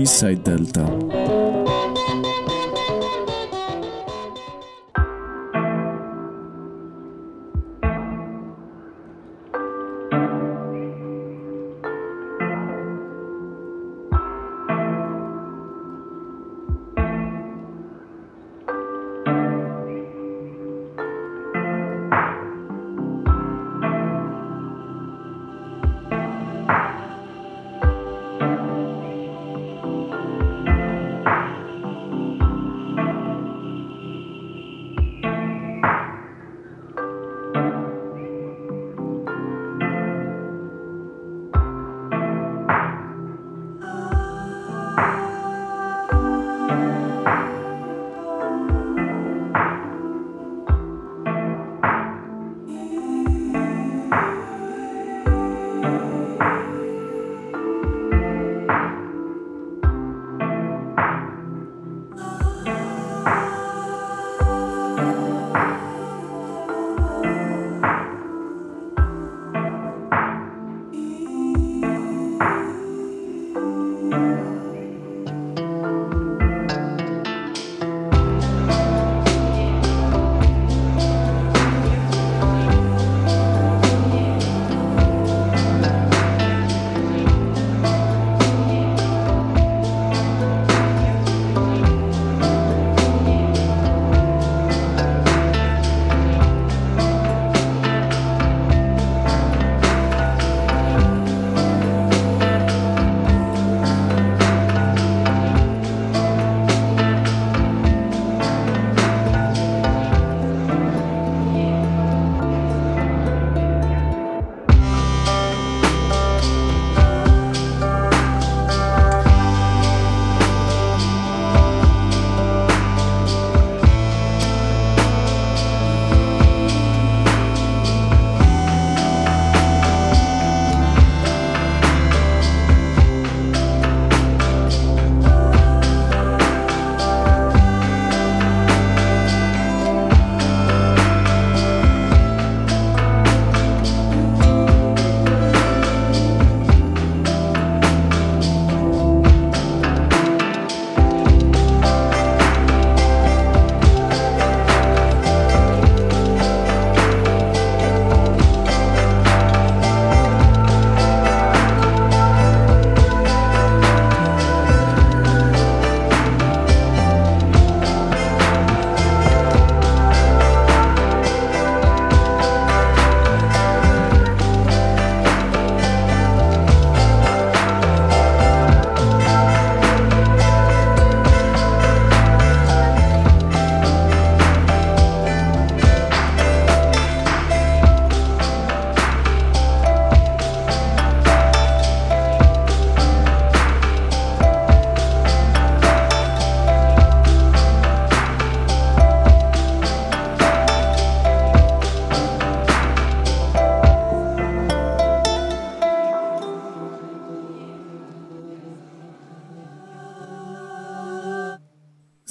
East Side Delta.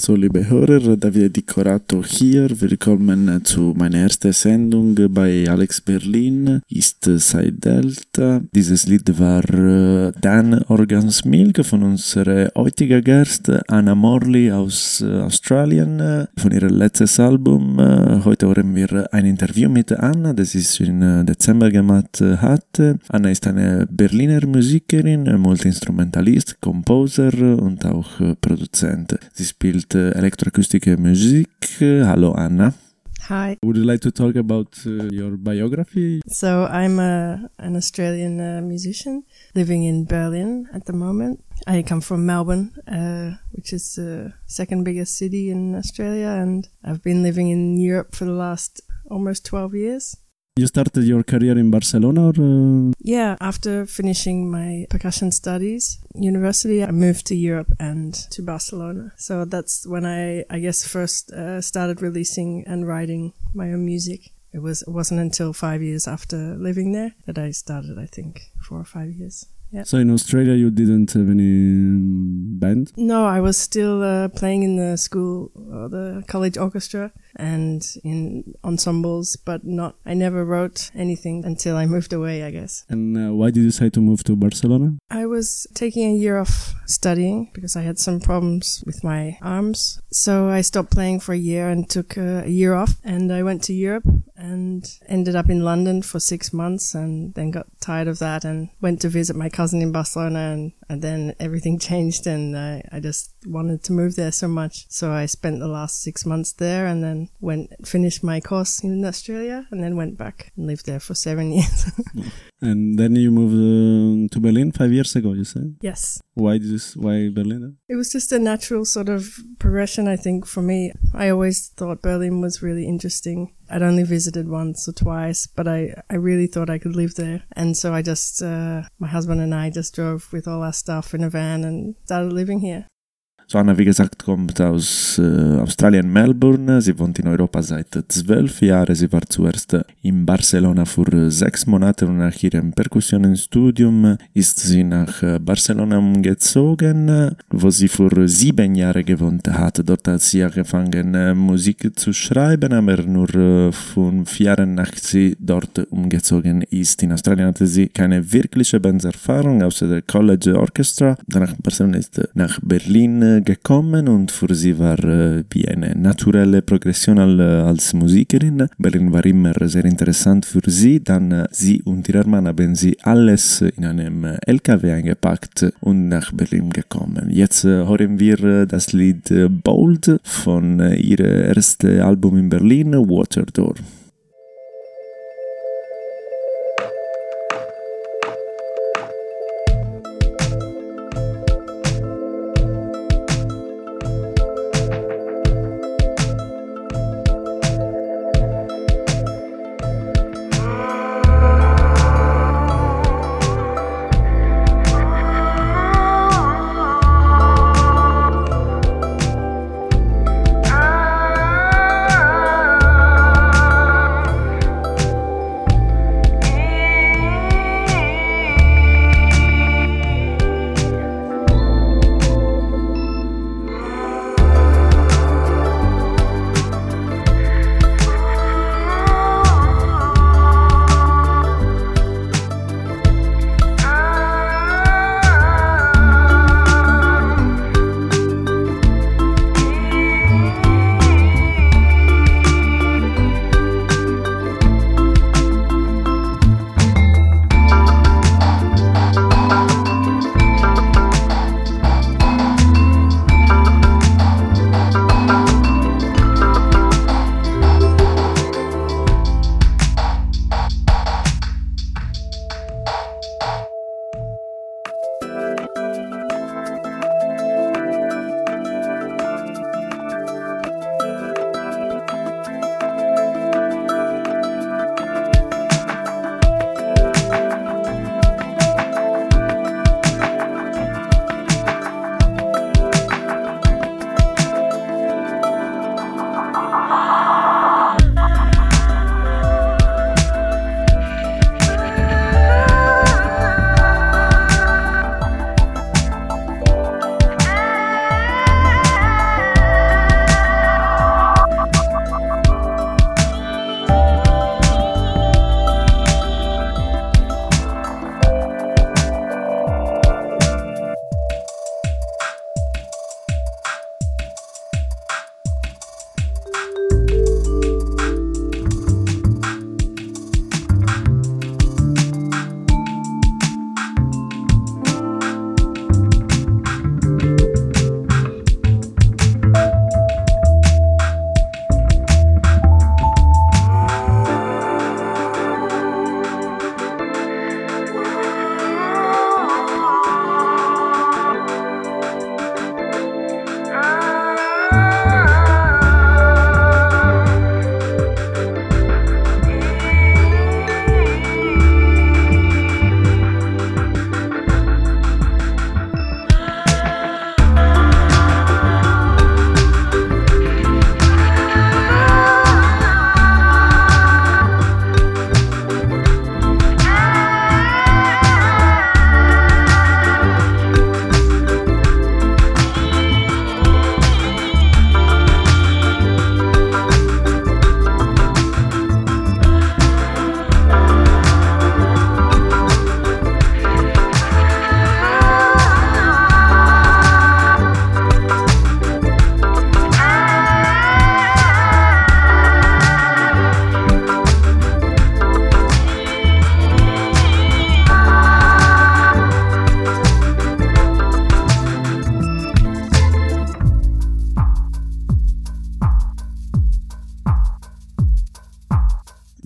So, liebe Hörer, David Dicorato hier. Willkommen zu meiner ersten Sendung bei Alex Berlin, East Side Delta. Dieses Lied war äh, Dan Organs Milk von unserer heutigen Gast Anna Morley aus äh, Australien, äh, von ihrem letzten Album. Heute hören wir ein Interview mit Anna, das ist im Dezember gemacht hat. Anna ist eine Berliner Musikerin, Multiinstrumentalist, Composer und auch Produzent. Sie spielt electroacoustic music. Hello, Anna. Hi. Would you like to talk about uh, your biography? So I'm a, an Australian uh, musician living in Berlin at the moment. I come from Melbourne, uh, which is the second biggest city in Australia, and I've been living in Europe for the last almost 12 years. You started your career in Barcelona? Or, uh... Yeah, after finishing my percussion studies, university, I moved to Europe and to Barcelona. So that's when I, I guess, first uh, started releasing and writing my own music. It was it wasn't until five years after living there that I started. I think four or five years. Yeah. So in Australia, you didn't have any um, band? No, I was still uh, playing in the school, uh, the college orchestra, and in ensembles, but not, I never wrote anything until I moved away, I guess. And uh, why did you decide to move to Barcelona? I was taking a year off studying because I had some problems with my arms. So I stopped playing for a year and took a, a year off and I went to Europe and ended up in London for six months and then got tired of that and went to visit my cousin in Barcelona and, and then everything changed and I, I just wanted to move there so much. So I spent the last six months there and then went, finished my course in Australia and then went back and lived there for seven years. and then you moved uh, to Berlin five years ago, you said? yes. Why did why Berlin? It was just a natural sort of progression, I think, for me. I always thought Berlin was really interesting. I'd only visited once or twice, but I, I really thought I could live there. And so I just, uh, my husband and I just drove with all our stuff in a van and started living here. So Anna, wie gesagt, kommt aus äh, Australien, Melbourne. Sie wohnt in Europa seit zwölf Jahren. Sie war zuerst in Barcelona für sechs Monate und nach ihrem Perkussionenstudium ist sie nach Barcelona umgezogen, wo sie für sieben Jahre gewohnt hat. Dort hat sie angefangen, Musik zu schreiben, aber nur fünf Jahre nach sie dort umgezogen ist. In Australien hatte sie keine wirkliche Bandserfahrung, außer der College Orchestra. Danach Barcelona ist nach Berlin gekommen und für sie war äh, wie eine naturelle Progression als Musikerin. Berlin war immer sehr interessant für sie. Dann äh, sie und ihr Mann haben sie alles in einem LKW eingepackt und nach Berlin gekommen. Jetzt äh, hören wir das Lied Bold von ihrem ersten Album in Berlin, Waterdoor.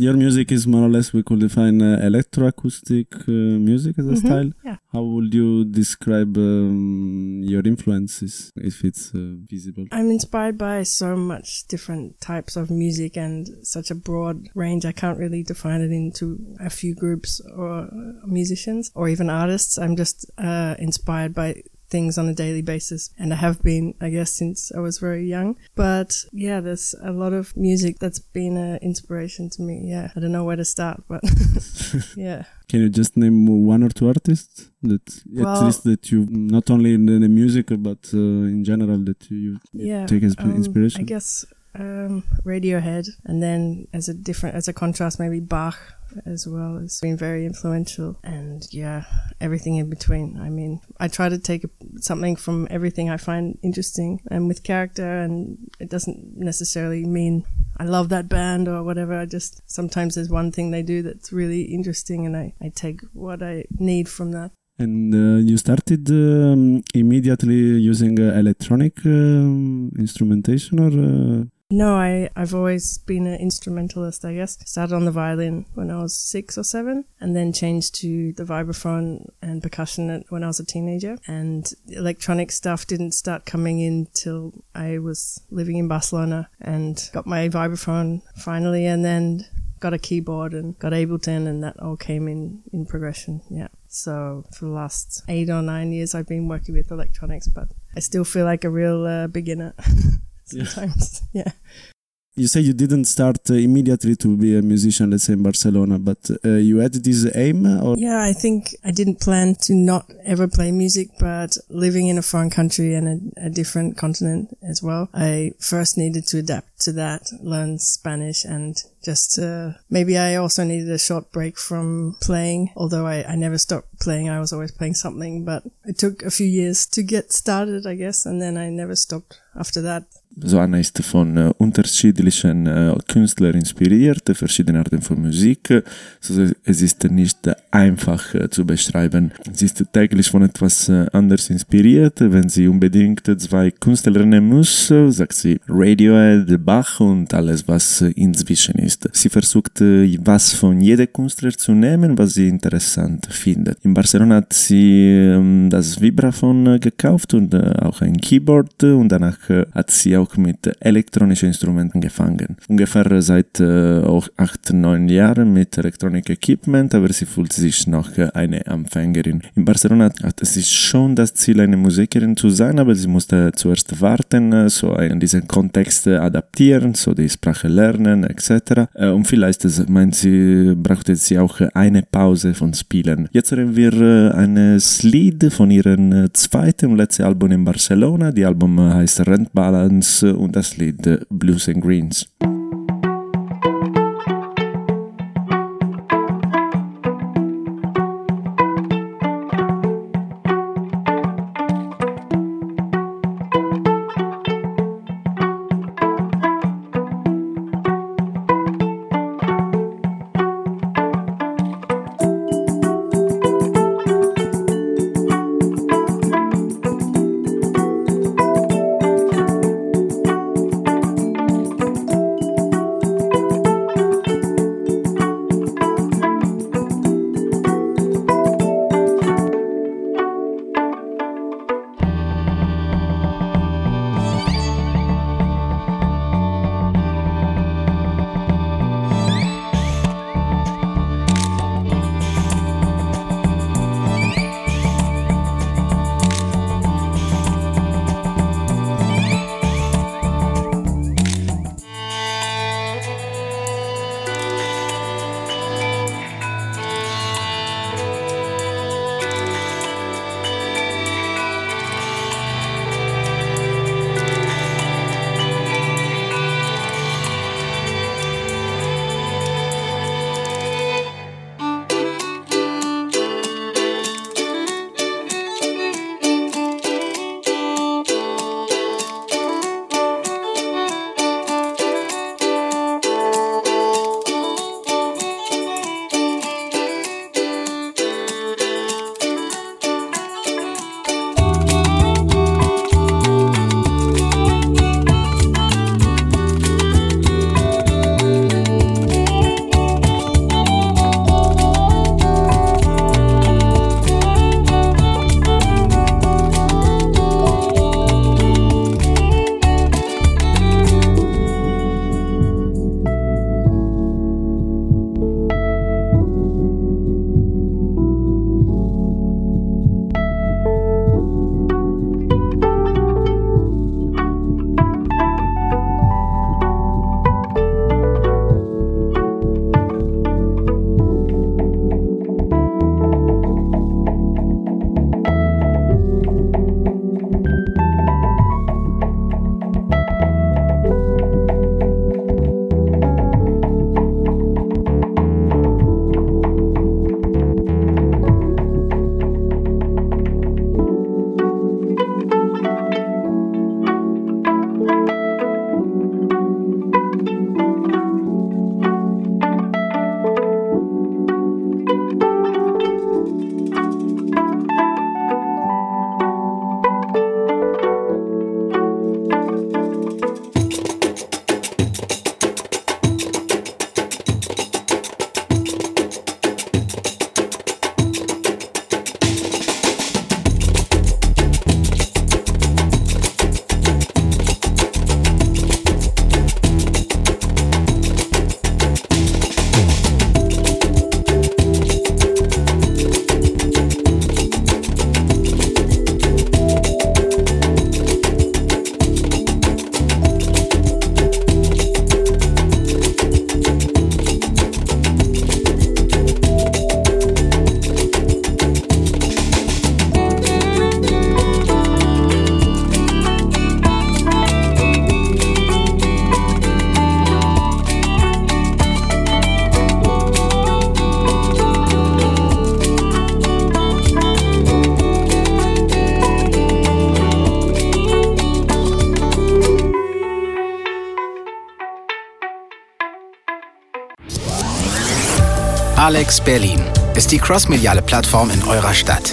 Your music is more or less we could define uh, electroacoustic uh, music as a Mhm, style. yeah. How would you describe um, your influences if it's uh, visible? I'm inspired by so much different types of music and such a broad range. I can't really define it into a few groups or uh, musicians or even artists. I'm just uh, inspired by things on a daily basis and I have been, I guess, since I was very young. But yeah, there's a lot of music that's been an inspiration to me. Yeah, I don't know where to start, but yeah. Can you just name one or two artists that at least that you not only in the music but uh, in general that you yeah take as um, inspiration? i guess um radiohead and then as a different as a contrast maybe bach as well has been very influential. And yeah everything in between. I mean i try to take something from everything i find interesting and with character and it doesn't necessarily mean i love that band or whatever. I just sometimes there's one thing they do that's really interesting and i, I take what i need from that. And uh, you started um, immediately using uh, electronic um, instrumentation or uh, No, I, I've always been an instrumentalist, I guess. Started on the violin when I was six or seven, and then changed to the vibraphone and percussion when I was a teenager. And electronic stuff didn't start coming in till I was living in Barcelona and got my vibraphone finally, and then got a keyboard and got Ableton, and that all came in in progression. Yeah. So for the last eight or nine years, I've been working with electronics, but I still feel like a real uh, beginner. sometimes. yeah. you say you didn't start uh, immediately to be a musician, let's say in Barcelona, but uh, you had this aim or Yeah, I think I didn't plan to not ever play music, but living in a foreign country and a, a different continent as well, I first needed to adapt to that, learn Spanish and just, maybe I also needed a short break from playing, although I, I never stopped playing. I was always playing something, but it took a few years to get started, I guess, and then I never stopped after that. So Anna ist von äh, unterschiedlichen äh, Künstlern inspiriert, verschiedene Arten von Musik. So, es ist nicht einfach äh, zu beschreiben. Sie ist täglich von etwas anderes inspiriert. Wenn sie unbedingt zwei Künstler nennen muss, sagt sie Radiohead, Bach und alles, was äh, inzwischen ist. Sie versucht, äh, was von jeder Künstler zu nehmen, was sie interessant findet. In Barcelona hat sie ähm, das Vibraphon äh, gekauft und auch ein Keyboard und danach hat sie auch mit elektronischen Instrumenten gefangen. Ungefähr seit auch acht, neun Jahren mit Electronic Equipment, aber sie fühlt sich noch eine Anfängerin. In Barcelona hatte sie schon das Ziel, eine Musikerin zu sein, aber sie musste zuerst warten, so in diesen Kontext äh, adaptieren, so die Sprache lernen etc. Äh, Und vielleicht, meint sie, brauchte sie auch eine Pause von Spielen. Jetzt hören wir äh, ein Lied von ihrem äh, zweiten und letzten Album in Barcelona. Die Album heißt Rent Balance und das Lied Blues and Greens. Berlin ist die crossmediale Plattform in eurer Stadt.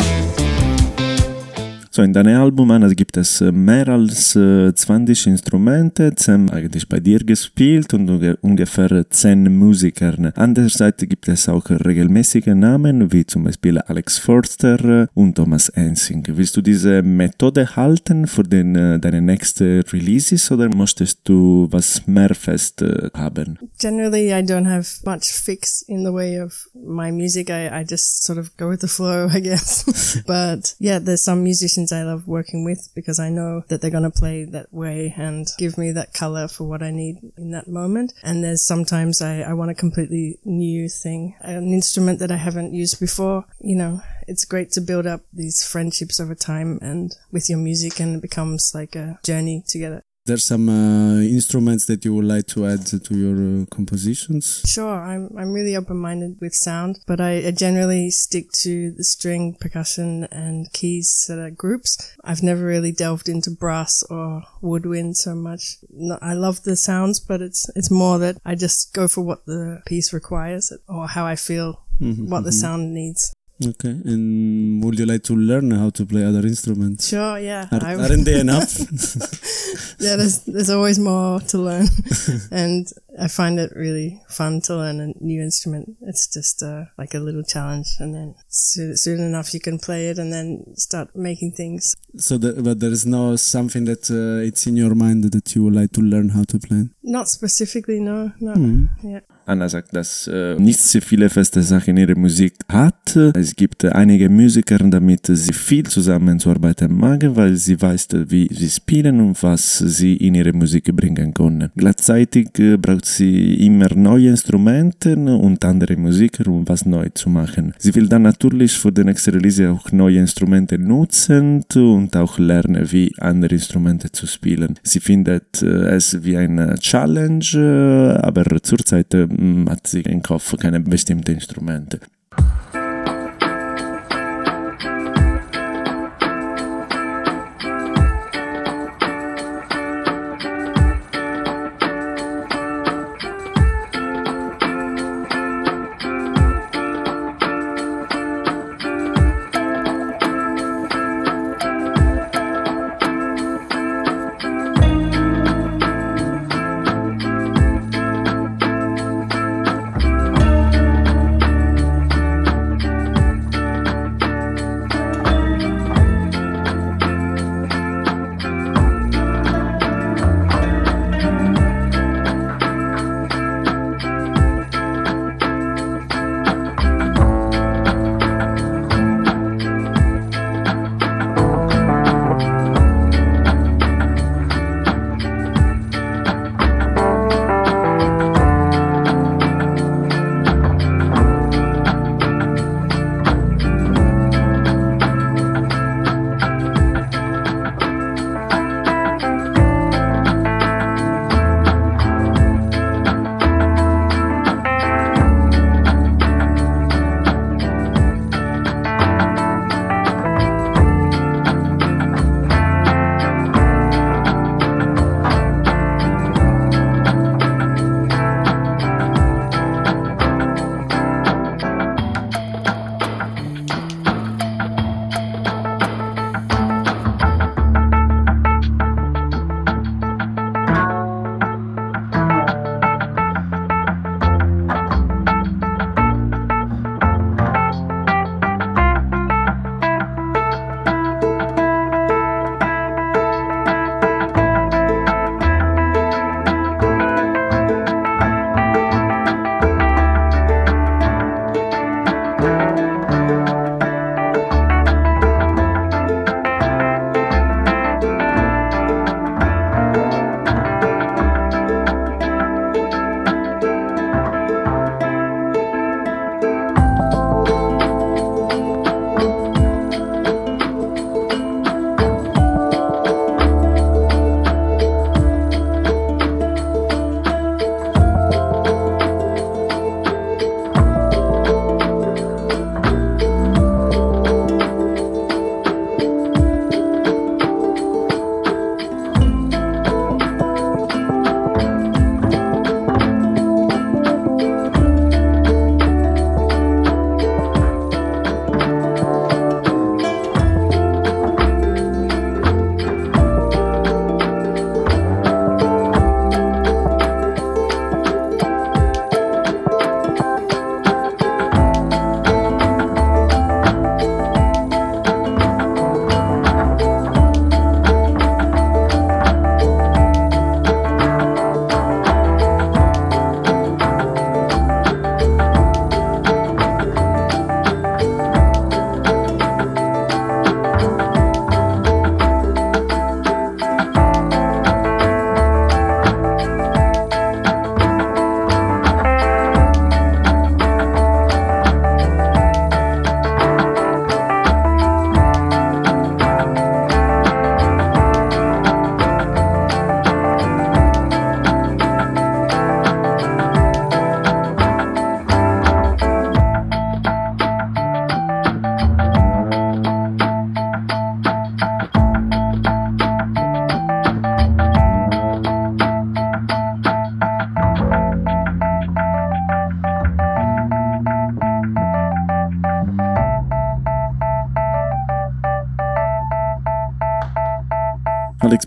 So, in deinem Album Anna, gibt es äh, mehr als äh, 20 Instrumente, zusammen eigentlich bei dir gespielt und ungefähr 10 Musiker. Andererseits gibt es auch regelmäßige Namen, wie zum Beispiel Alex Forster und Thomas Ensing. Willst du diese Methode halten für den, äh, deine nächsten Releases oder möchtest du was mehr fest äh, haben? Generally, I don't have much fix in the way of my music. I, I just sort of go with the flow, I guess. But yeah, there's some musicians I love working with because I know that they're going to play that way and give me that color for what I need in that moment. And there's sometimes I, I want a completely new thing, an instrument that I haven't used before. You know, it's great to build up these friendships over time and with your music and it becomes like a journey together there's some uh, instruments that you would like to add to your uh, compositions? Sure, I'm I'm really open-minded with sound, but I, I, generally stick to the string, percussion, and keys that are groups. I've never really delved into brass or woodwind so much. I love the sounds, but it's it's more that I just go for what the piece requires or how I feel, mm-hmm, what the mm-hmm. sound needs. Okay, and would you like to learn how to play other instruments? Sure, yeah. Are, aren't they enough? yeah, there's there's always more to learn, and I find it really fun to learn a new instrument. It's just uh, like a little challenge, and then soon, soon, enough you can play it, and then start making things. So, the, but there is no something that uh, it's in your mind that you would like to learn how to play. Not specifically, no, no. Mm. Yeah. Anna sagt, dass äh, nicht so viele feste Sachen in ihrer Musik hat. Es gibt einige Musiker, damit sie viel zusammenzuarbeiten mag, weil sie weiß, wie sie spielen und was sie in ihre Musik bringen können. Gleichzeitig äh, braucht sie immer neue Instrumente und andere Musiker, um was neu zu machen. Sie will dann natürlich für die nächste Release auch neue Instrumente nutzen und auch lernen, wie andere Instrumente zu spielen. Sie findet äh, es wie eine Challenge, äh, aber zurzeit äh, hat sie im Kopf keine bestimmten Instrumente.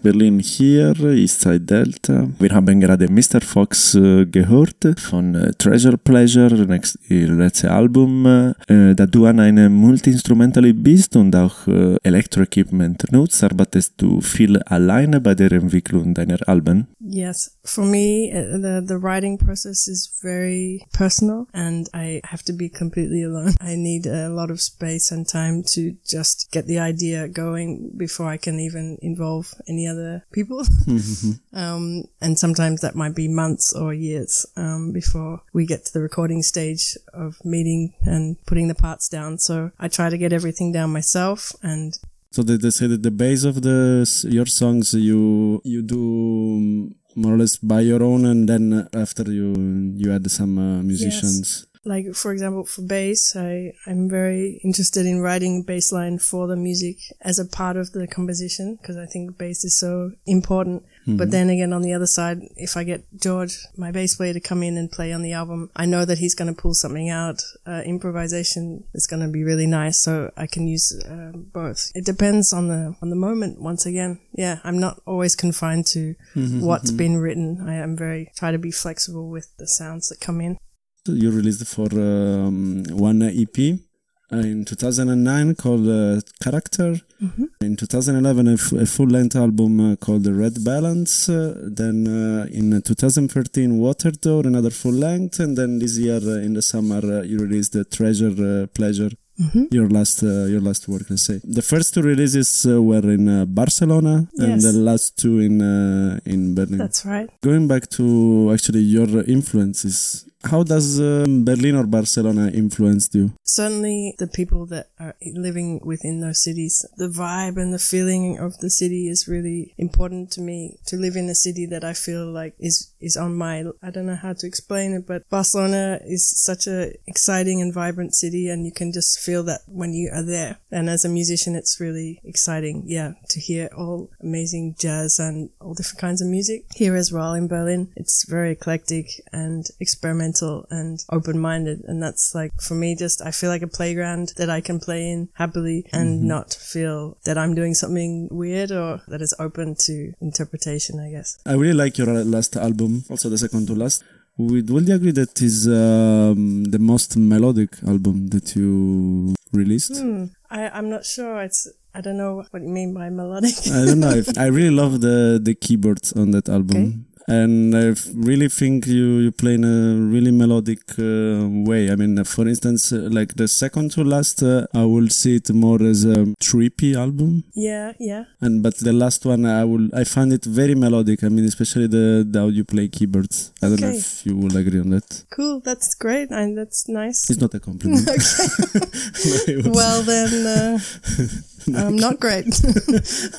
Berlin hier, Eastside Delta. Wir haben gerade Mr. Fox äh, gehört von äh, Treasure Pleasure, next, ihr letztes Album. Äh, da du an eine Multi-Instrumentalist bist und auch äh, Elektro-Equipment nutzt, arbeitest du viel alleine bei der Entwicklung deiner Alben? Yes, for me, uh, the the writing process is very personal, and I have to be completely alone. I need a lot of space and time to just get the idea going before I can even involve any other people. um, and sometimes that might be months or years um, before we get to the recording stage of meeting and putting the parts down. So I try to get everything down myself and So they, they say that the base of the your songs you you do um, more or less by your own, and then after you you add some uh, musicians. Like for example for bass i i'm very interested in writing bass line for the music as a part of the composition because i think bass is so important. But then again on the other side if i get george my bass player to come in and play on the album i know that he's going to pull something out uh, improvisation. Is going to be really nice so i can use um, both. It depends on the on the moment once again. Yeah i'm not always confined to what's been written. I am very try to be flexible with the sounds that come in You released for um, one EP uh, in 2009 called uh, Character. In 2011, a, f- a full-length album uh, called Red Balance. Uh, then uh, in 2013, Water Door, another full-length, and then this year uh, in the summer, uh, you released the Treasure uh, Pleasure. Your last, uh, your last work, let's say. The first two releases uh, were in uh, Barcelona, and Yes. the last two in uh, in Berlin. that's right Going back to actually your influences, how does um, Berlin or Barcelona influenced you? certainly the people that are living within those cities the vibe and the feeling of the city is really important to me. To live in a city that i feel like is is on my i don't know how to explain it but barcelona is such a exciting and vibrant city and you can just feel that when you are there. And as a musician it's really exciting yeah to hear all amazing jazz and all different kinds of music. Here as well in berlin it's very eclectic and experimental and open-minded and that's like for me just i feel like a playground that i can play in happily and not feel that i'm doing something weird or that is open to interpretation i guess I really like your last album, also the second to last. Would, would you agree that is um, the most melodic album that you released? Hmm. I, i'm not sure it's i don't know what you mean by melodic I don't know. If, I really love the the keyboards on that album. And I f- really think you, you play in a really melodic uh, way. I mean, for instance, uh, like the second to last, uh, I will see it more as a trippy album. yeah yeah And but the last one, I will I find it very melodic. I mean, especially the, the how you play keyboards. I don't know if you will agree on that. cool that's great and that's nice It's not a compliment. well then uh, um, not great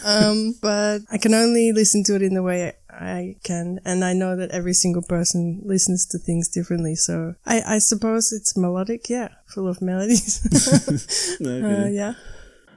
um, but i can only listen to it in the way i can and i know that every single person listens to things differently so i, I suppose it's melodic yeah full of melodies. Uh, yeah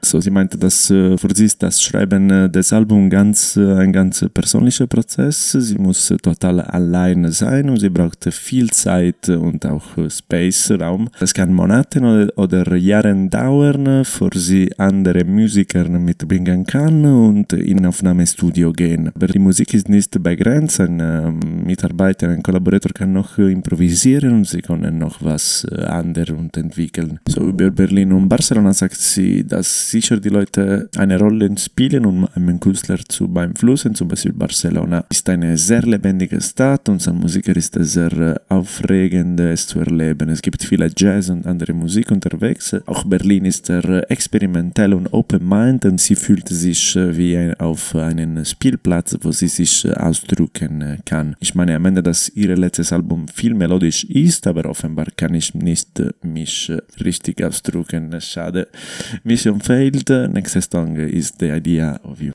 So, sie meinte, dass äh, für sie ist das Schreiben äh, des Albums ganz, äh, ein ganz persönlicher Prozess. Sie muss äh, total alleine sein und sie braucht äh, viel Zeit und auch äh, Space, Raum. Es kann Monate oder, oder Jahre dauern, äh, vor sie andere Musiker mitbringen kann und in ein Aufnahmestudio gehen. Aber die Musik ist nicht begrenzt. Ein äh, Mitarbeiter, ein Kollaborator kann noch äh, improvisieren und sie können noch was äh, anderes entwickeln. So über Berlin und Barcelona sagt sie, dass sicher die Leute eine Rolle spielen, um einen Künstler zu beeinflussen. Zum Beispiel Barcelona ist eine sehr lebendige Stadt und als Musiker ist sehr äh, aufregend, es zu erleben. Es gibt viele Jazz und andere Musik unterwegs. Auch Berlin ist sehr äh, experimentell und open-mind und sie fühlt sich äh, wie ein, auf einem Spielplatz, wo sie sich ausdrücken kann. Ich meine am Ende, dass ihr letztes Album viel melodisch ist, aber offenbar kann ich nicht mich richtig ausdrücken. Schade. Mission failed. Uh, next song is The Idea of You.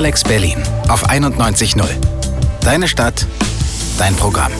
Alex Berlin auf 91.0. Deine Stadt, dein Programm.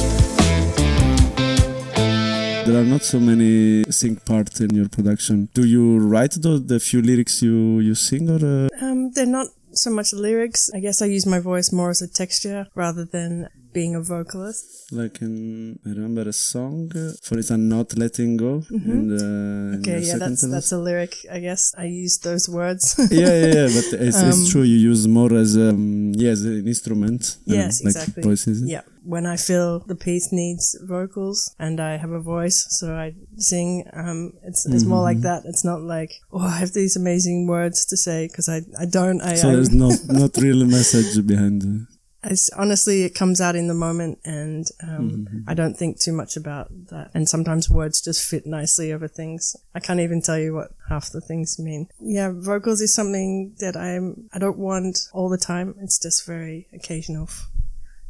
There are not so many sing parts in your production. Do you write the, the few lyrics you, you sing or? Uh... Um, they're not so much lyrics. I guess I use my voice more as a texture rather than being a vocalist. Like in, I remember a song uh, for it, "I'm not letting go." Mm-hmm. In the, okay, in the yeah, that's sentence. that's a lyric. I guess I use those words. yeah, yeah, yeah, but it's, Um, it's true. You use more as um, yeah, as an instrument. uh, Yes, like exactly. Voices. yeah, when I feel the piece needs vocals and I have a voice, so I sing. Um, it's it's more Mm-hmm. like that. It's not like oh, I have these amazing words to say because I I don't. I, So I, there's not not really a message behind. Uh, It's, honestly, it comes out in the moment, and um, Mm-hmm. I don't think too much about that. And sometimes words just fit nicely over things. I can't even tell you what half the things mean. Yeah, vocals is something that I'm. I don't want all the time. It's just very occasional f-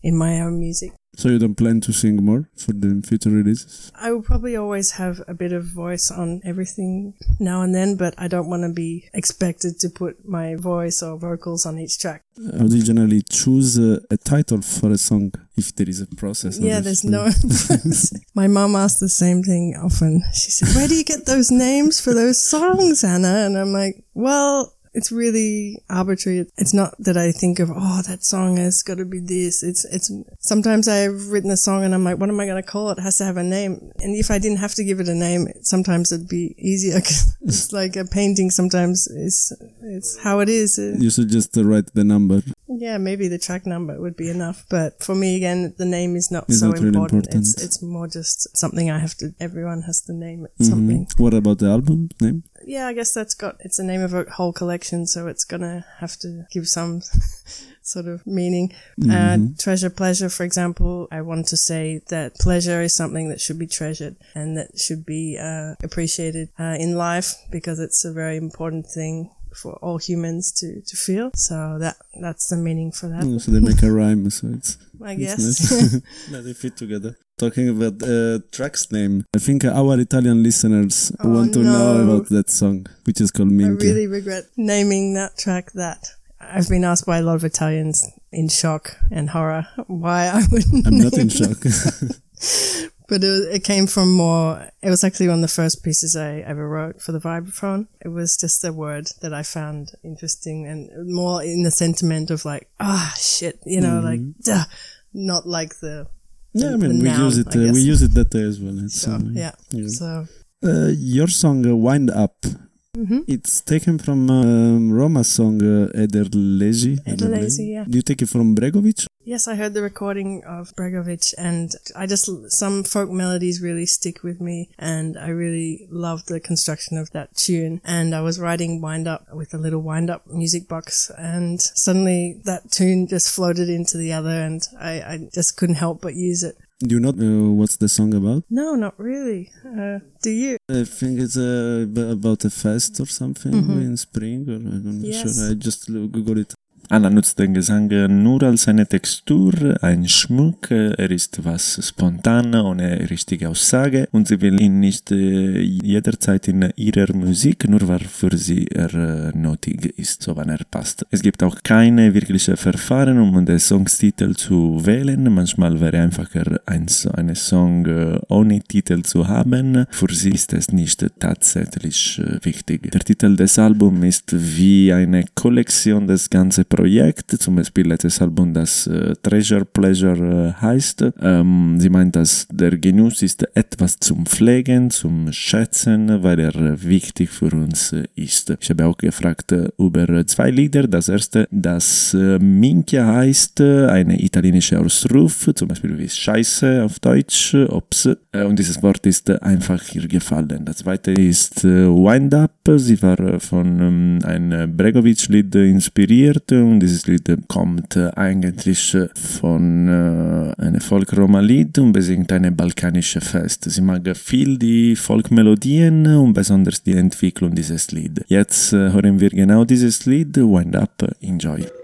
in my own music. So you don't plan to sing more for the future releases? I will probably always have a bit of voice on everything now and then, but I don't want to be expected to put my voice or vocals on each track. How do you generally choose uh, a title for a song if there is a process? Yeah, there's no. My mom asked the same thing often. She said, "Where do you get those names for those songs, Anna?" And I'm like, "Well." It's really arbitrary. It's not that I think of, oh, that song has got to be this. It's, it's, sometimes I've written a song and I'm like, what am I going to call it? It has to have a name. And if I didn't have to give it a name, sometimes it'd be easier. it's like a painting sometimes is, it's how it is. You should just write the number. Yeah, maybe the track number would be enough. But for me, again, the name is not It's so not really important. important. It's it's more just something I have to. Everyone has to name it Mhm. something. What about the album name? Yeah, I guess that's got. It's the name of a whole collection, so it's gonna have to give some sort of meaning. Uh, treasure, pleasure, for example. I want to say that pleasure is something that should be treasured and that should be uh, appreciated uh, in life because it's a very important thing for all humans to, to feel. So that that's the meaning for that. Oh, so they make a rhyme, so it's, I guess. nice. yeah, they fit together. Talking about uh, track's name, I think our Italian listeners Oh, want to know about that song, which is called I really regret naming that track that. I've been asked by a lot of Italians in shock and horror why I wouldn't. I'm not in shock. But it, it came from more, it was actually one of the first pieces I ever wrote for the vibraphone. It was just a word that I found interesting and more in the sentiment of like, ah, shit, you know, like, duh, not like the, yeah, I mean, we noun, use it. Uh, we use it that day as well. So, uh, yeah. yeah. So, Uh, your song uh, "Wind Up." Mhm. It's taken from um, Roma's song uh, Ederlezi. Ederlezi, yeah. Do you take it from Bregovic? Yes, I heard the recording of Bregovic and I just, some folk melodies really stick with me and I really love the construction of that tune. And I was writing wind up with a little wind up music box and suddenly that tune just floated into the other and I, I just couldn't help but use it. Do you know uh, what's the song about? No, not really. Uh, do you? I think it's uh, about a fest or something in spring, or I don't know. Yes. Sure, I just Google it. Anna nutzt den Gesang nur als eine Textur, ein Schmuck, er ist was spontan, ohne richtige Aussage und sie will ihn nicht äh, jederzeit in ihrer Musik, nur weil für sie er äh, nötig ist, so wann er passt. Es gibt auch keine wirkliche Verfahren, um den Songstitel zu wählen. Manchmal wäre einfacher, ein, so- eine Song äh, ohne Titel zu haben. Für sie ist es nicht tatsächlich äh, wichtig. Der Titel des Albums ist wie eine Kollektion des ganzen Projekts. Zum Beispiel letztes Album, das äh, Treasure Pleasure äh, heißt. Ähm, sie meint, dass der Genuss ist etwas zum Pflegen, zum Schätzen, weil er wichtig für uns ist. Ich habe auch gefragt äh, über zwei Lieder. Das erste, das äh, Minchia heißt, äh, eine italienische Ausruf, zum Beispiel wie Scheiße auf Deutsch, Ops. Äh, und dieses Wort ist einfach ihr gefallen. Das zweite ist Wind Up. Sie war von ähm, einem Bregovic-Lied inspiriert und dieses Lied kommt eigentlich äh, von äh, einem Folk-Roma-Lied und besingt eine balkanische Fest. Sie mag viel die Folkmelodien und besonders die Entwicklung dieses Lied. Jetzt äh, hören wir genau dieses Lied, Wind Up, enjoy.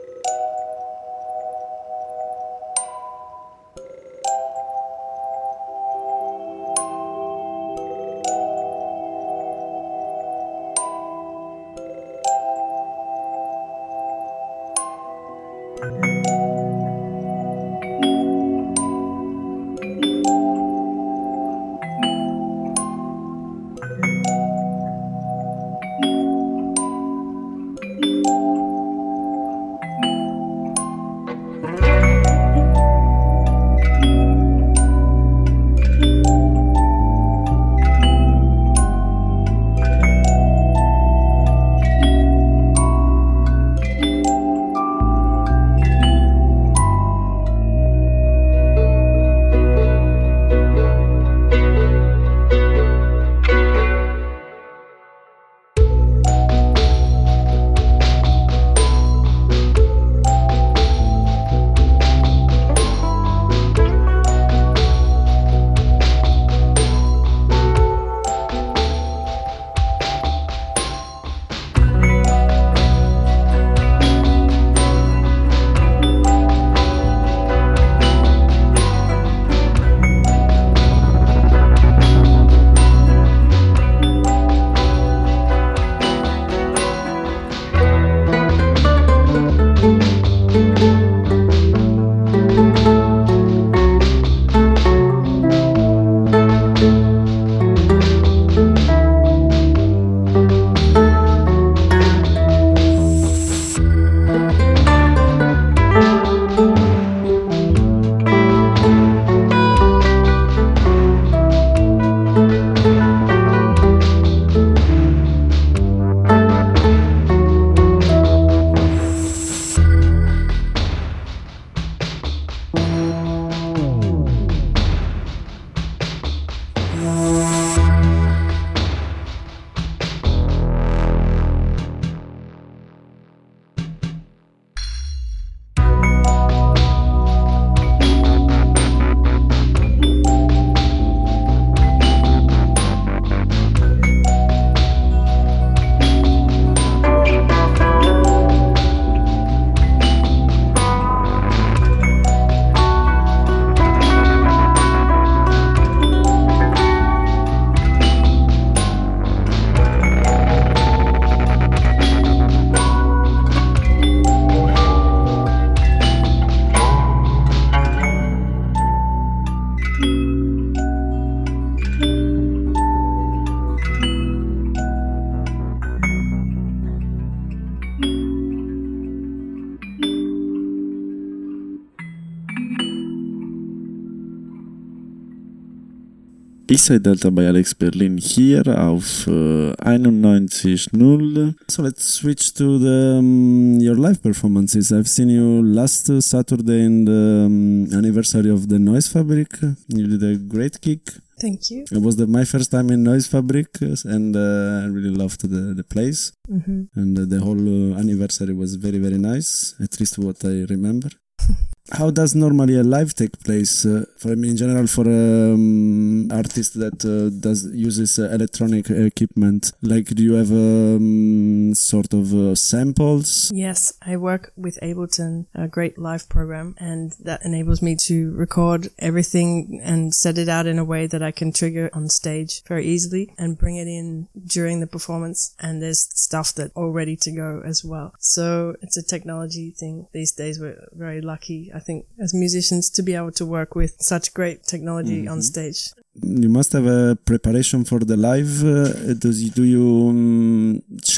Ich Delta by Alex Berlin hier auf äh, 91.0. So let's switch to the um, your live performances. I've seen you last uh, Saturday in the um, anniversary of the Noise Fabric. You did a great gig. Thank you. It was the, my first time in Noise Fabric, and uh, I really loved the the place. hmm And uh, the whole uh, anniversary was very very nice. At least what I remember. How does normally a live take place? Uh, for I mean, in general, for um, artist that uh, does uses uh, electronic equipment, like do you have um, sort of uh, samples? Yes, I work with Ableton, a great live program, and that enables me to record everything and set it out in a way that I can trigger on stage very easily and bring it in during the performance. And there's stuff that all ready to go as well. So it's a technology thing. These days we're very lucky, I think, as musicians to be able to work with such great technology on stage. You must have a preparation for the live. Uh, does you, do you um,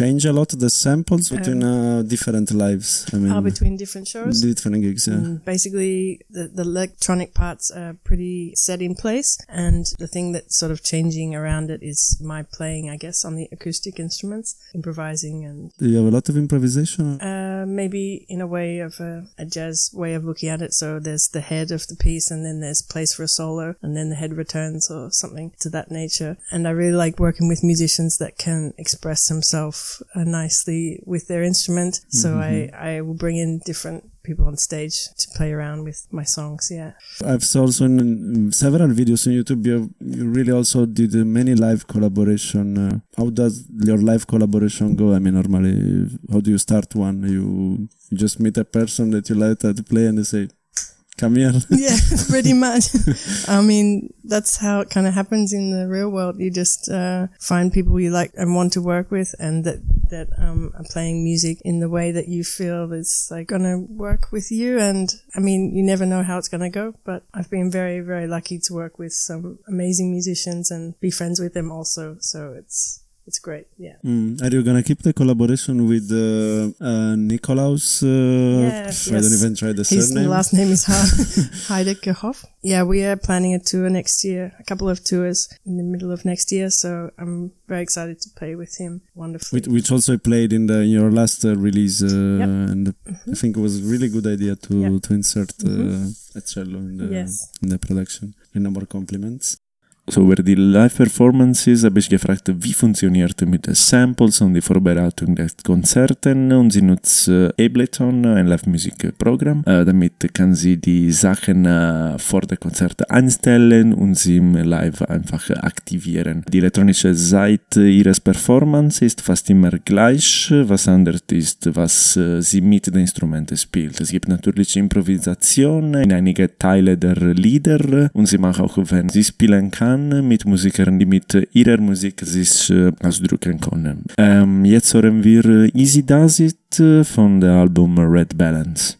change a lot the samples between uh, different lives? I mean, Uh, between different shows. different gigs. Yeah. And basically, the, the electronic parts are pretty set in place, and the thing that's sort of changing around it is my playing, I guess, on the acoustic instruments, improvising, and Do you have a lot of improvisation? uh, maybe in a way of a, a jazz way of looking at it. So there's the head of the piece, and then there's place for a solo, and then the head returns, or something to that nature. And I really like working with musicians that can express themselves uh, nicely with their instrument. So I, I will bring in different people on stage to play around with my songs. Yeah. I've saw also in several videos on YouTube. You, you really also did uh, many live collaboration. Uh, how does your live collaboration go? I mean, normally, how do you start one? You you just meet a person that you like to play and they say, "Come here." yeah, pretty much. I mean, that's how it kind of happens in the real world. You just uh, find people you like and want to work with, and that that um, are playing music in the way that you feel is like gonna work with you. And I mean, you never know how it's gonna go, but I've been very, very lucky to work with some amazing musicians and be friends with them also. So it's it's great. Yeah. Mm. Are you gonna keep the collaboration with uh, uh, Nikolaus? Uh, Yes, I don't even try the His surname. last name is Herdieckerhoff. Yeah, we are planning a tour next year, a couple of tours in the middle of next year. So I'm very excited to play with him. Wonderful. which, which also played in the in your last uh, release, uh, Yep. and I think it was a really good idea to Yep. to insert uh, Mhm. a cello in the Yes. in the production. A number of compliments. So über die Live-Performances habe ich gefragt, wie funktioniert mit den Samples und die Vorbereitung der Konzerten und sie nutzt äh, Ableton, ein Live-Musik-Programm. Äh, damit kann sie die Sachen vor der Konzerte einstellen und sie im Live einfach aktivieren. Die elektronische Seite ihres Performance ist fast immer gleich, was anders ist, was sie mit den Instrumenten spielt. Es gibt natürlich Improvisation in einige Teile der Lieder und sie macht auch, wenn sie spielen kann, mit Musikern, die mit ihrer Musik sich äh, ausdrücken können. Ähm, jetzt hören wir äh, Easy Does It äh, von dem Album Red Balance.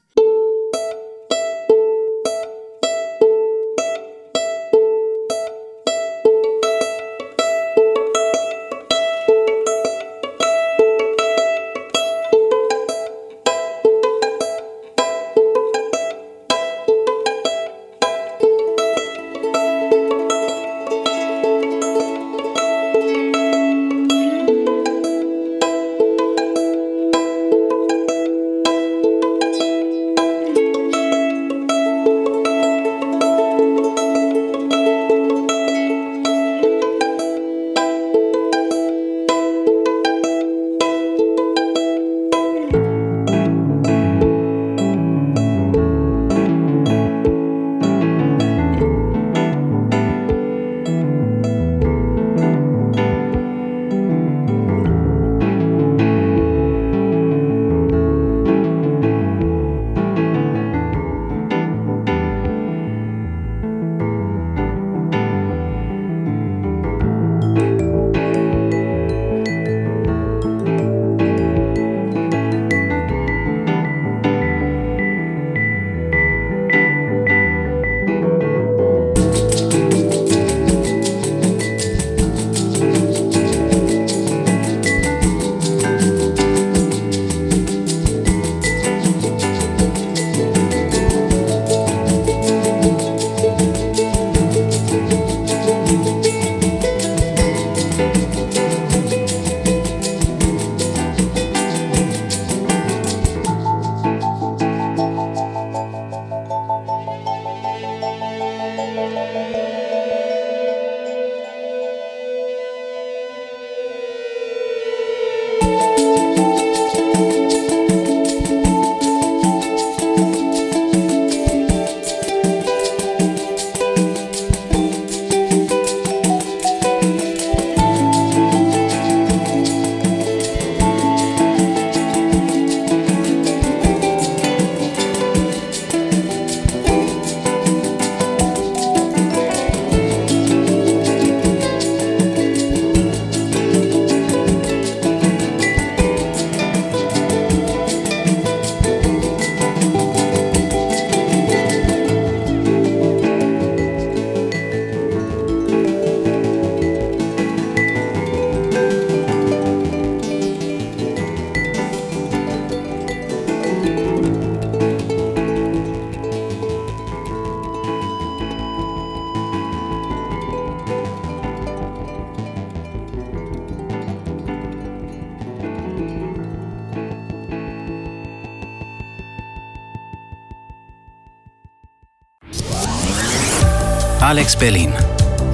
Alex Berlin.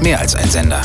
Mehr als ein Sender.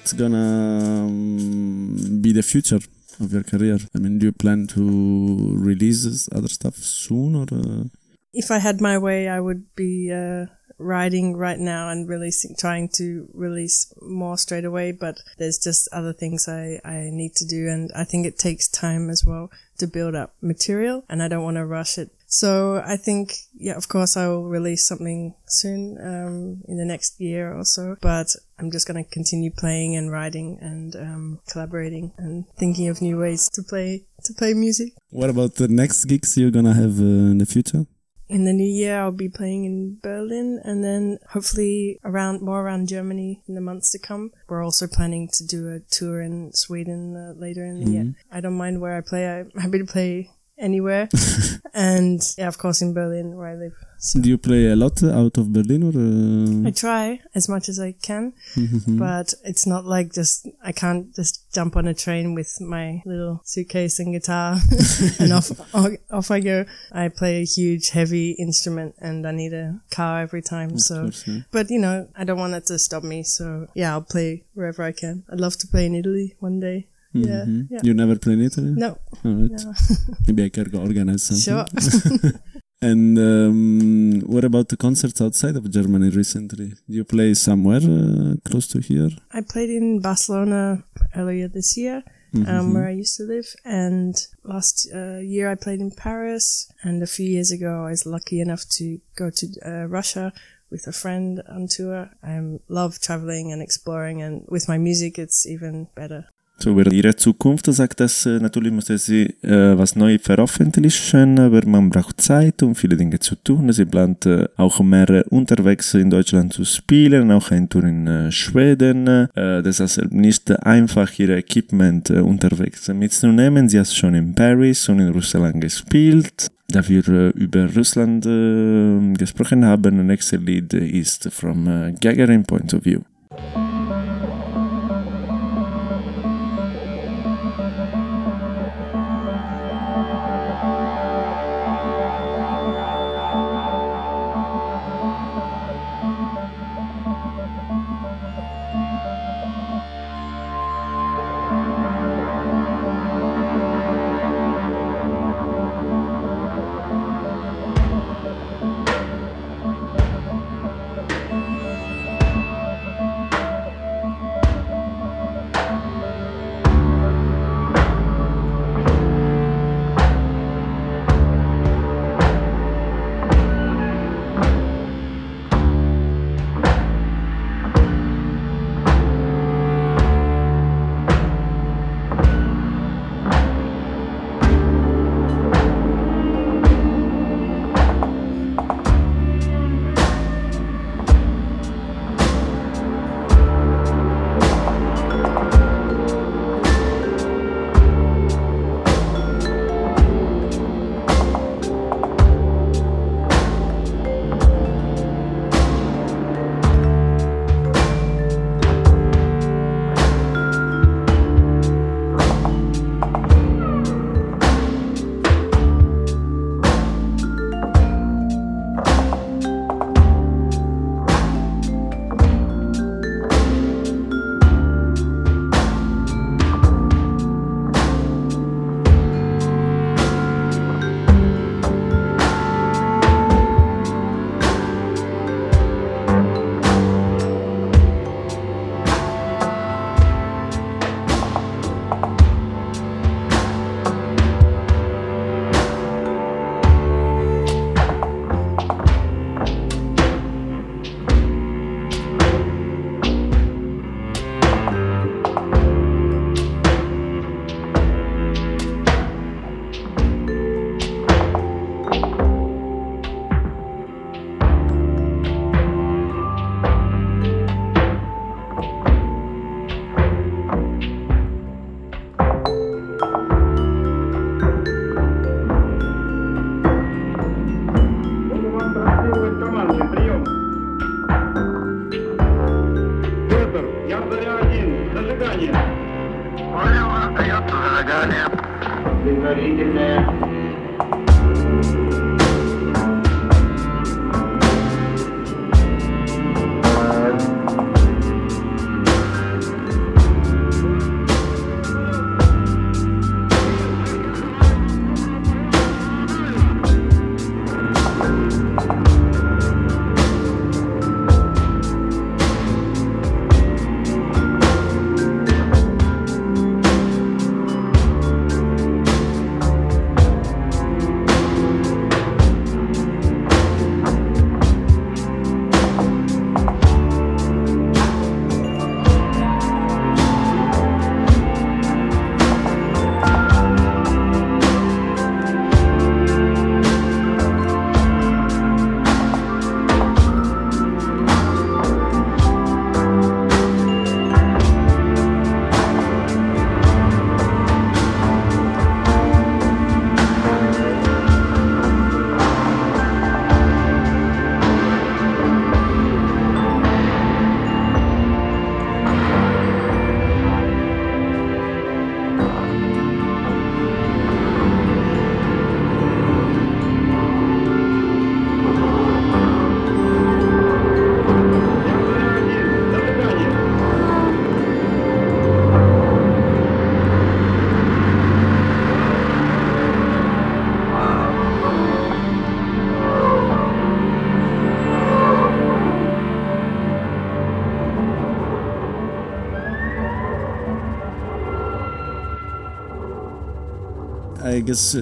It's gonna um, be the future of your career. I mean, do you plan to release other stuff soon or? Uh... If I had my way, I would be uh, writing right now and releasing, trying to release more straight away. But there's just other things I, I need to do. And I think it takes time as well to build up material and I don't want to rush it. So I think, yeah, of course I will release something soon, um, in the next year or so, but I'm just going to continue playing and writing and, um, collaborating and thinking of new ways to play, to play music. What about the next gigs you're going to have uh, in the future? in the new year I'll be playing in Berlin and then hopefully around more around Germany in the months to come. We're also planning to do a tour in Sweden uh, later in the mm-hmm. year. I don't mind where I play. I'm happy to play anywhere. and yeah, of course in Berlin where I live. So. Do you play a lot out of Berlin or? Uh... I try as much as I can, but it's not like just, I can't just jump on a train with my little suitcase and guitar and off, off I go. I play a huge heavy instrument and I need a car every time. Of so, course, yeah. but you know, I don't want it to stop me. So yeah, I'll play wherever I can. I'd love to play in Italy one day. Mm-hmm. Yeah, yeah. You never play in Italy? No. All right. No. Maybe I can organize something. Sure. and um, what about the concerts outside of Germany recently? Do you play somewhere uh, close to here? I played in Barcelona earlier this year. Um, mm-hmm. Um, where I used to live. And last uh, year I played in Paris. And a few years ago I was lucky enough to go to uh, Russia with a friend on tour. I love traveling and exploring, and with my music, it's even better. So über ihre Zukunft sagt, dass äh, natürlich muss sie äh, was neu veröffentlichen, aber man braucht Zeit, um viele Dinge zu tun. Sie plant äh, auch mehr unterwegs in Deutschland zu spielen, auch ein Tour in äh, Schweden. Äh, heißt nicht einfach ihre Equipment äh, unterwegs mitzunehmen. Sie hat schon in Paris und in Russland gespielt. Da wir äh, über Russland äh, gesprochen haben, das nächste Lied ist From äh, Gagarin Point of View.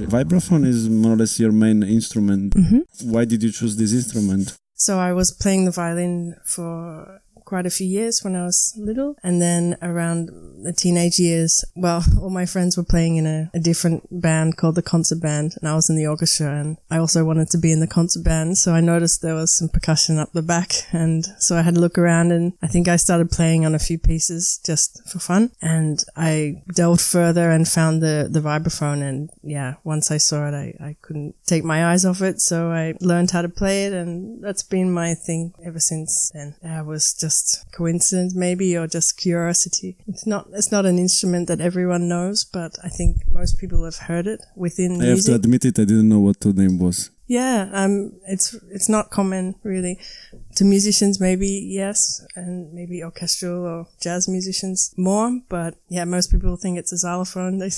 Vibraphone is more or less your main instrument. Mm-hmm. Why did you choose this instrument? So I was playing the violin for quite a few years when I was little. And then around the teenage years, well, all my friends were playing in a, a, different band called the concert band and I was in the orchestra and I also wanted to be in the concert band. So I noticed there was some percussion up the back and so I had to look around and I think I started playing on a few pieces just for fun and I delved further and found the, the vibraphone and yeah, once I saw it, I, I couldn't take my eyes off it. So I learned how to play it and that's been my thing ever since then. I was just just coincidence maybe or just curiosity. It's not it's not an instrument that everyone knows, but I think most people have heard it within I music. have to admit it, I didn't know what the name was. Yeah, um, it's it's not common really. To musicians, maybe yes, and maybe orchestral or jazz musicians more. But yeah, most people think it's a xylophone. They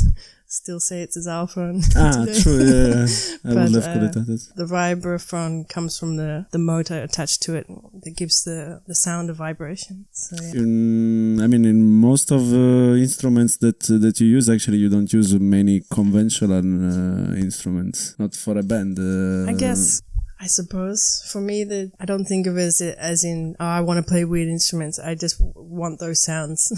still say it's a xylophone. Ah, true. Yeah, yeah. I But, would have called it uh, that. The vibraphone comes from the, the motor attached to it that gives the, the sound of vibration. So yeah. In, I mean, in most of uh, instruments that that you use, actually, you don't use many conventional uh, instruments. Not for a band. Uh, I guess. I suppose for me, that I don't think of it as, as in, oh, I want to play weird instruments. I just want those sounds,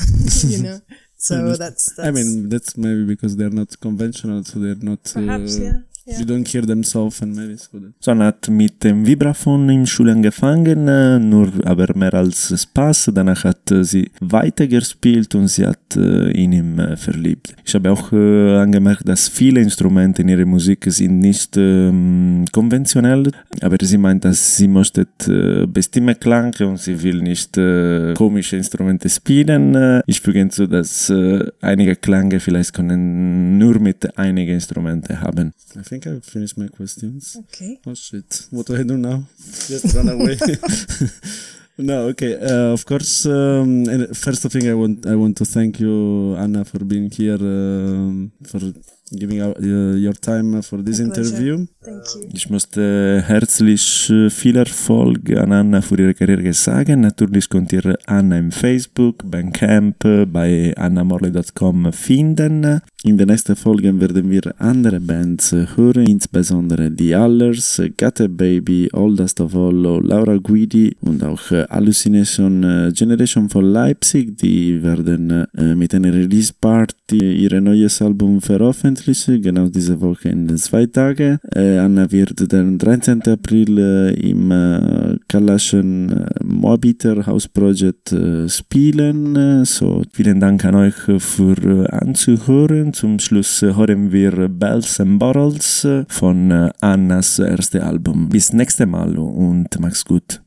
you know. So that's, that's I mean, that's maybe because they're not conventional, so they're not. perhaps uh, yeah. You don't hear them so often, maybe. So that. So hat mit dem Vibraphon im Schule angefangen, äh, nur aber mehr als Spaß. Danach hat äh, sie weitergespielt und sie hat äh, in ihm äh, verliebt. Ich habe auch äh, angemerkt, dass viele Instrumente in ihrer Musik sind nicht ähm, konventionell, aber sie meint, dass sie möchte äh, bestimmte Klänge und sie will nicht äh, komische Instrumente spielen. Äh, ich füge hinzu, dass äh, einige Klänge vielleicht können nur mit einigen Instrumenten haben. I think I've finished my questions. Okay. Oh shit! What do I do now? Just run away. no, okay. Uh, of course. Um, and first thing, I want I want to thank you, Anna, for being here, um, for giving out, uh, your time for this interview. Thank you. Ich möchte herzlich äh, viel Erfolg an Anna für ihre Karriere sagen. Natürlich könnt ihr Anna im Facebook, Bandcamp, äh, bei annamorley.com finden. In den nächsten Folgen werden wir andere Bands äh, hören, insbesondere die Allers, äh, a Baby, Olda Stavollo, Laura Guidi und auch Hallucination Generation von Leipzig. Die werden mit einer Release-Party ihr neues Album veröffentlichen, genau diese Woche in zwei Tagen. Äh, Anna wird den 13. April äh, im äh, Kalaschen äh, Moabiter House Project äh, spielen. Äh, So, vielen Dank an euch für äh, anzuhören. Zum Schluss hören wir Bells and Bottles von Annas erste Album. Bis nächste Mal und mach's gut.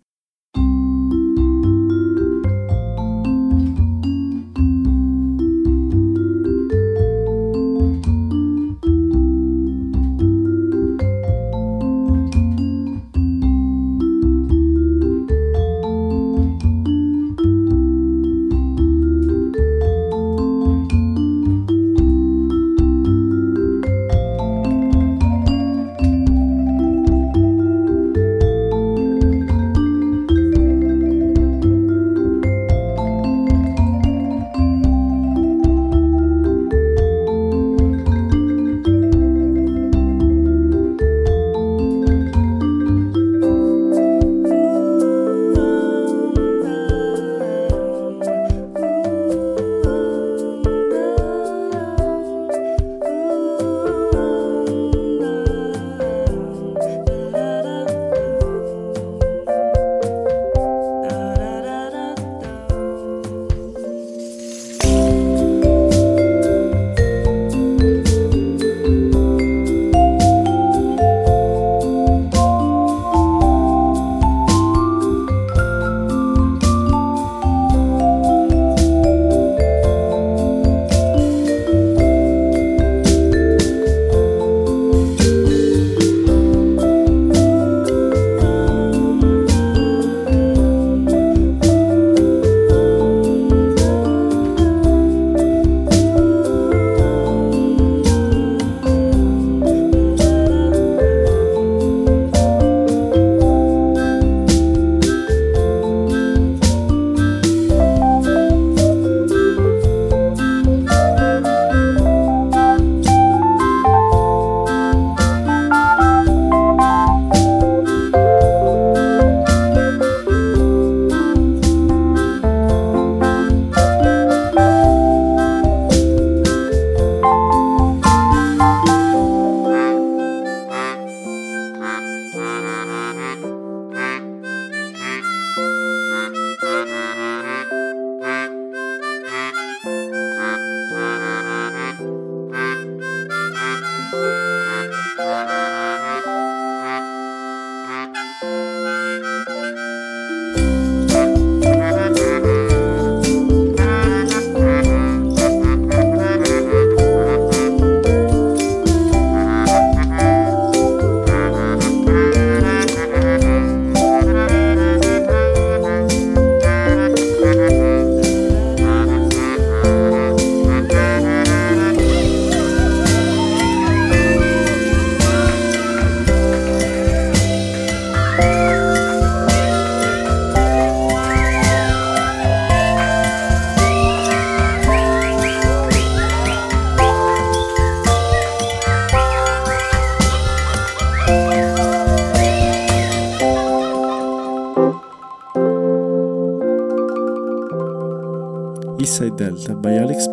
By Berlin.